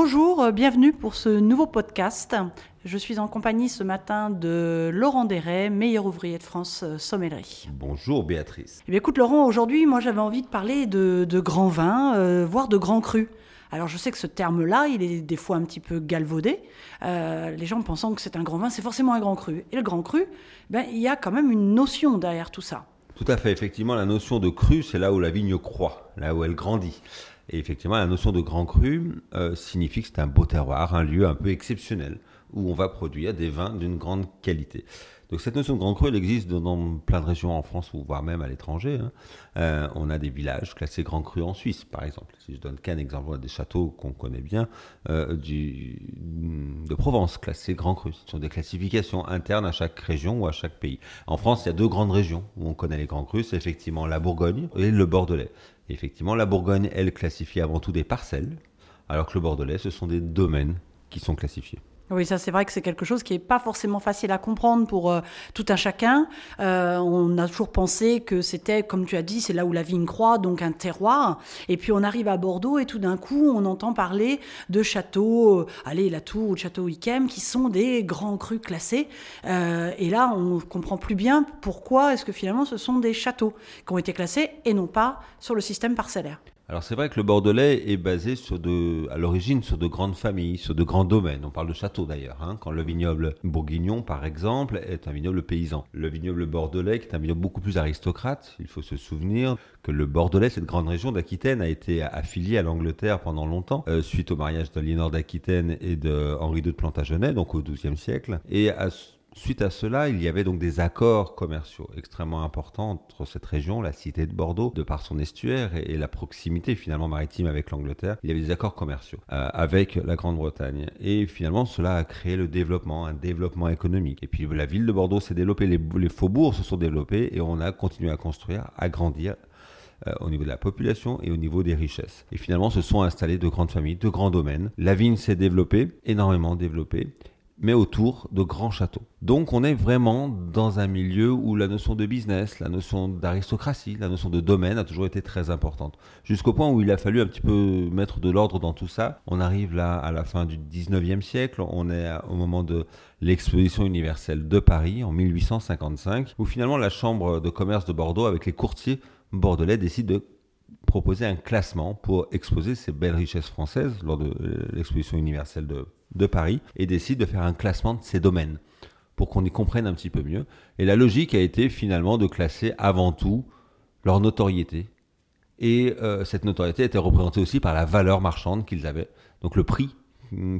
Bonjour, euh, bienvenue pour ce nouveau podcast. Je suis en compagnie ce matin de Laurent Desray, meilleur ouvrier de France euh, sommellerie. Bonjour Béatrice. Eh écoute Laurent, aujourd'hui moi j'avais envie de parler de, de grands vins, euh, voire de grands crus. Alors je sais que ce terme-là, il est des fois un petit peu galvaudé. les gens pensant que c'est un grand vin, c'est forcément un grand cru. Et le grand cru, ben, il y a quand même une notion derrière tout ça. Tout à fait. Effectivement, la notion de cru, c'est là où la vigne croît, là où elle grandit. Et effectivement, la notion de grand cru euh, signifie que c'est un beau terroir, un lieu un peu exceptionnel où on va produire des vins d'une grande qualité. Donc cette notion de grand cru, elle existe dans, plein de régions en France ou voire même à l'étranger. Hein. Euh, on a des villages classés grand cru en Suisse, par exemple. Si je donne qu'un exemple, on a des châteaux qu'on connaît bien euh, de Provence classés grand cru. Ce sont des classifications internes à chaque région ou à chaque pays. En France, il y a deux grandes régions où on connaît les grands crus, c'est effectivement la Bourgogne et le Bordelais effectivement, la Bourgogne, elle, classifie avant tout des parcelles, alors que le Bordelais, ce sont des domaines qui sont classifiés. Oui, ça c'est vrai que c'est quelque chose qui n'est pas forcément facile à comprendre pour euh, tout un chacun. Euh, on a toujours pensé que c'était, comme tu as dit, c'est là où la vigne croît, donc un terroir. Et puis on arrive à Bordeaux et tout d'un coup on entend parler de châteaux, euh, allez la Tour ou le château Yquem, qui sont des grands crus classés. et là on comprend plus bien pourquoi est-ce que finalement ce sont des châteaux qui ont été classés et non pas sur le système parcellaire. Alors c'est vrai que le Bordelais est basé sur de, à l'origine sur de grandes familles, sur de grands domaines. On parle de châteaux d'ailleurs. Hein, quand le vignoble bourguignon, par exemple, est un vignoble paysan. Le vignoble bordelais, qui est un vignoble beaucoup plus aristocrate, il faut se souvenir que le Bordelais, cette grande région d'Aquitaine, a été affilié à l'Angleterre pendant longtemps, euh, suite au mariage d'Aliénor d'Aquitaine et de Henri II de Plantagenet, donc au XIIe siècle. Et à Suite à cela, il y avait donc des accords commerciaux extrêmement importants entre cette région, la cité de Bordeaux, de par son estuaire et, la proximité finalement maritime avec l'Angleterre. Il y avait des accords commerciaux euh, avec la Grande-Bretagne. Et finalement, cela a créé le développement, un développement économique. Et puis la ville de Bordeaux s'est développée, les, faubourgs se sont développés et on a continué à construire, à grandir euh, au niveau de la population et au niveau des richesses. Et finalement, se sont installées de grandes familles, de grands domaines. La vigne s'est développée, énormément développée mais autour de grands châteaux. Donc on est vraiment dans un milieu où la notion de business, la notion d'aristocratie, la notion de domaine a toujours été très importante. Jusqu'au point où il a fallu un petit peu mettre de l'ordre dans tout ça. On arrive là à la fin du 19e siècle, on est au moment de l'exposition universelle de Paris en 1855, où finalement la Chambre de commerce de Bordeaux avec les courtiers bordelais décide de proposer un classement pour exposer ces belles richesses françaises lors de l'exposition universelle de de Paris et décide de faire un classement de ces domaines pour qu'on y comprenne un petit peu mieux. Et la logique a été finalement de classer avant tout leur notoriété. Et euh, cette notoriété était représentée aussi par la valeur marchande qu'ils avaient, donc le prix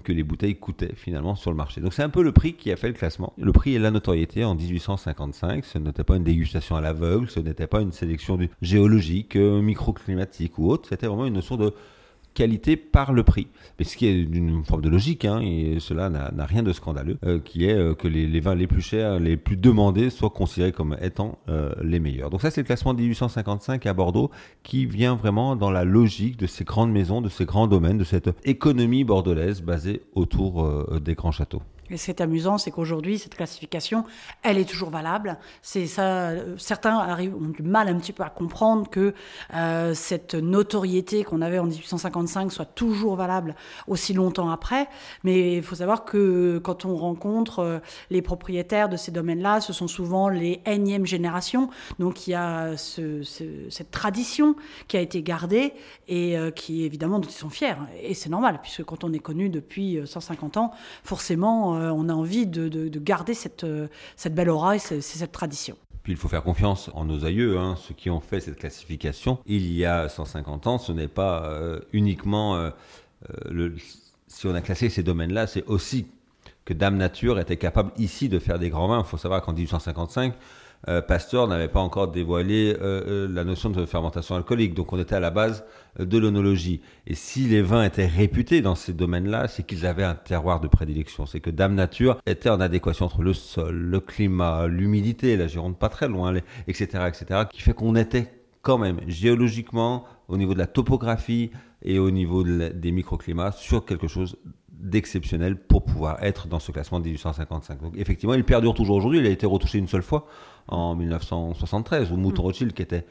que les bouteilles coûtaient finalement sur le marché. Donc c'est un peu le prix qui a fait le classement. Le prix et la notoriété en 1855, ce n'était pas une dégustation à l'aveugle, ce n'était pas une sélection géologique, euh, microclimatique ou autre, c'était vraiment une notion de par le prix. Mais ce qui est d'une forme de logique, hein, et cela n'a rien de scandaleux, euh, qui est euh, que les, vins les plus chers, les plus demandés, soient considérés comme étant euh, les meilleurs. Donc ça, c'est le classement de 1855 à Bordeaux, qui vient vraiment dans la logique de ces grandes maisons, de ces grands domaines, de cette économie bordelaise basée autour des grands châteaux. Et ce qui est amusant, c'est qu'aujourd'hui, cette classification, elle est toujours valable. C'est ça. Certains arrivent, ont du mal un petit peu à comprendre que euh, cette notoriété qu'on avait en 1855 soit toujours valable aussi longtemps après. Mais il faut savoir que quand on rencontre euh, les propriétaires de ces domaines-là, ce sont souvent les énièmes générations. Donc il y a ce, cette tradition qui a été gardée et euh, qui évidemment dont ils sont fiers. Et c'est normal puisque quand on est connu depuis 150 ans, forcément euh, on a envie de, garder cette, euh, cette belle aura et c'est cette tradition. Puis il faut faire confiance en nos aïeux, hein, ceux qui ont fait cette classification. Il y a 150 ans, ce n'est pas euh, uniquement si on a classé ces domaines-là, c'est aussi que Dame Nature était capable ici de faire des grands vins. Il faut savoir qu'en 1855, euh, Pasteur n'avait pas encore dévoilé euh, euh, la notion de fermentation alcoolique. Donc on était à la base de l'onologie. Et si les vins étaient réputés dans ces domaines-là, c'est qu'ils avaient un terroir de prédilection. C'est que Dame Nature était en adéquation entre le sol, le climat, l'humidité, la Gironde pas très loin, etc., etc., qui fait qu'on était quand même géologiquement, au niveau de la topographie et au niveau des microclimats, sur quelque chose d'exceptionnel pour pouvoir être dans ce classement de 1855. Donc effectivement, il perdure toujours aujourd'hui. Il a été retouché une seule fois en 1973, où Mouton Rothschild, qui était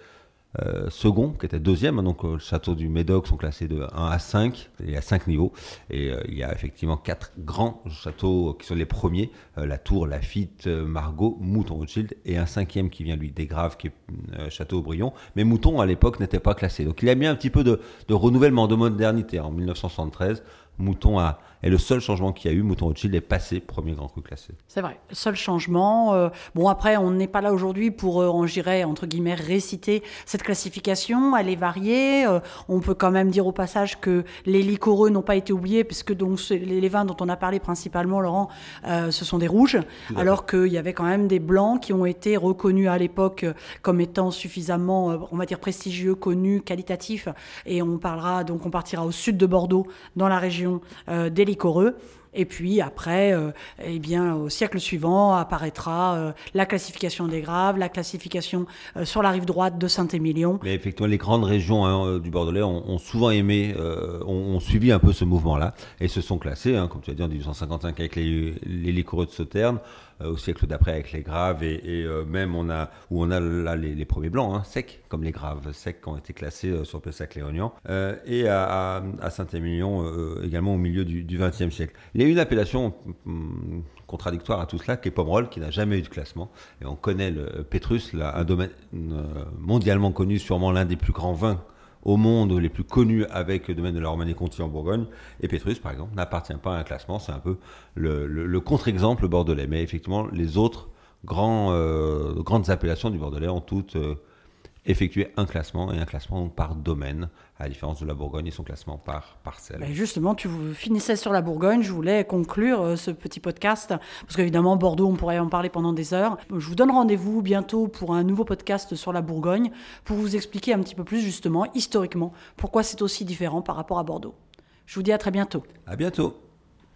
euh, second, qui était deuxième. Donc, euh, le château du Médoc sont classés de 1 à 5. Il y a 5 niveaux. Et euh, il y a effectivement quatre grands châteaux qui sont les premiers la Tour, Lafitte, Margot, Mouton Rothschild. Et un cinquième qui vient, lui, des Graves, qui est Château Aubryon. Mais Mouton, à l'époque, n'était pas classé. Donc, il a bien un petit peu de renouvellement, de modernité. En 1973, Mouton a, est le seul changement qu'il y a eu. Mouton Rothschild est passé premier grand cru classé. C'est vrai, seul changement. Euh, bon, après, on n'est pas là aujourd'hui pour, euh, on dirait, entre guillemets, réciter cette classification. Elle est variée. Euh, on peut quand même dire au passage que les liquoreux n'ont pas été oubliés, puisque donc les, vins dont on a parlé principalement, Laurent, ce sont des rouges, alors qu'il y avait quand même des blancs qui ont été reconnus à l'époque comme étant suffisamment, on va dire, prestigieux, connus, qualitatifs. Et on parlera, donc on partira au sud de Bordeaux, dans la région euh, des liquoreux. Et puis après, euh, eh bien, au siècle suivant apparaîtra euh, la classification des graves, la classification sur la rive droite de Saint-Émilion. Mais effectivement, les grandes régions hein, du Bordelais ont, souvent aimé, ont, suivi un peu ce mouvement-là et se sont classés, hein, comme tu as dit, en 1855 avec les, les liquoreux de Sauternes. Euh, au siècle d'après avec les graves et, euh, même on a où on a là les, premiers blancs hein, secs comme les graves secs qui ont été classés euh, sur Pessac-Léognan et à, Saint-Émilion également au milieu du XXe siècle. A une appellation hum, contradictoire à tout cela qui est Pomerol qui n'a jamais eu de classement et on connaît le Pétrus un domaine mondialement connu sûrement l'un des plus grands vins au monde les plus connus avec le domaine de la Romanée-Conti en Bourgogne. Et Pétrus, par exemple, n'appartient pas à un classement. C'est un peu le, contre-exemple bordelais. Mais effectivement, les autres euh, grandes appellations du Bordelais ont toutes euh, effectuer un classement et un classement par domaine, à la différence de la Bourgogne et son classement par parcelle. Ben justement, tu finissais sur la Bourgogne, je voulais conclure euh, ce petit podcast, parce qu'évidemment, Bordeaux, on pourrait en parler pendant des heures. Je vous donne rendez-vous bientôt pour un nouveau podcast sur la Bourgogne, pour vous expliquer un petit peu plus justement, historiquement, pourquoi c'est aussi différent par rapport à Bordeaux. Je vous dis à très bientôt. À bientôt.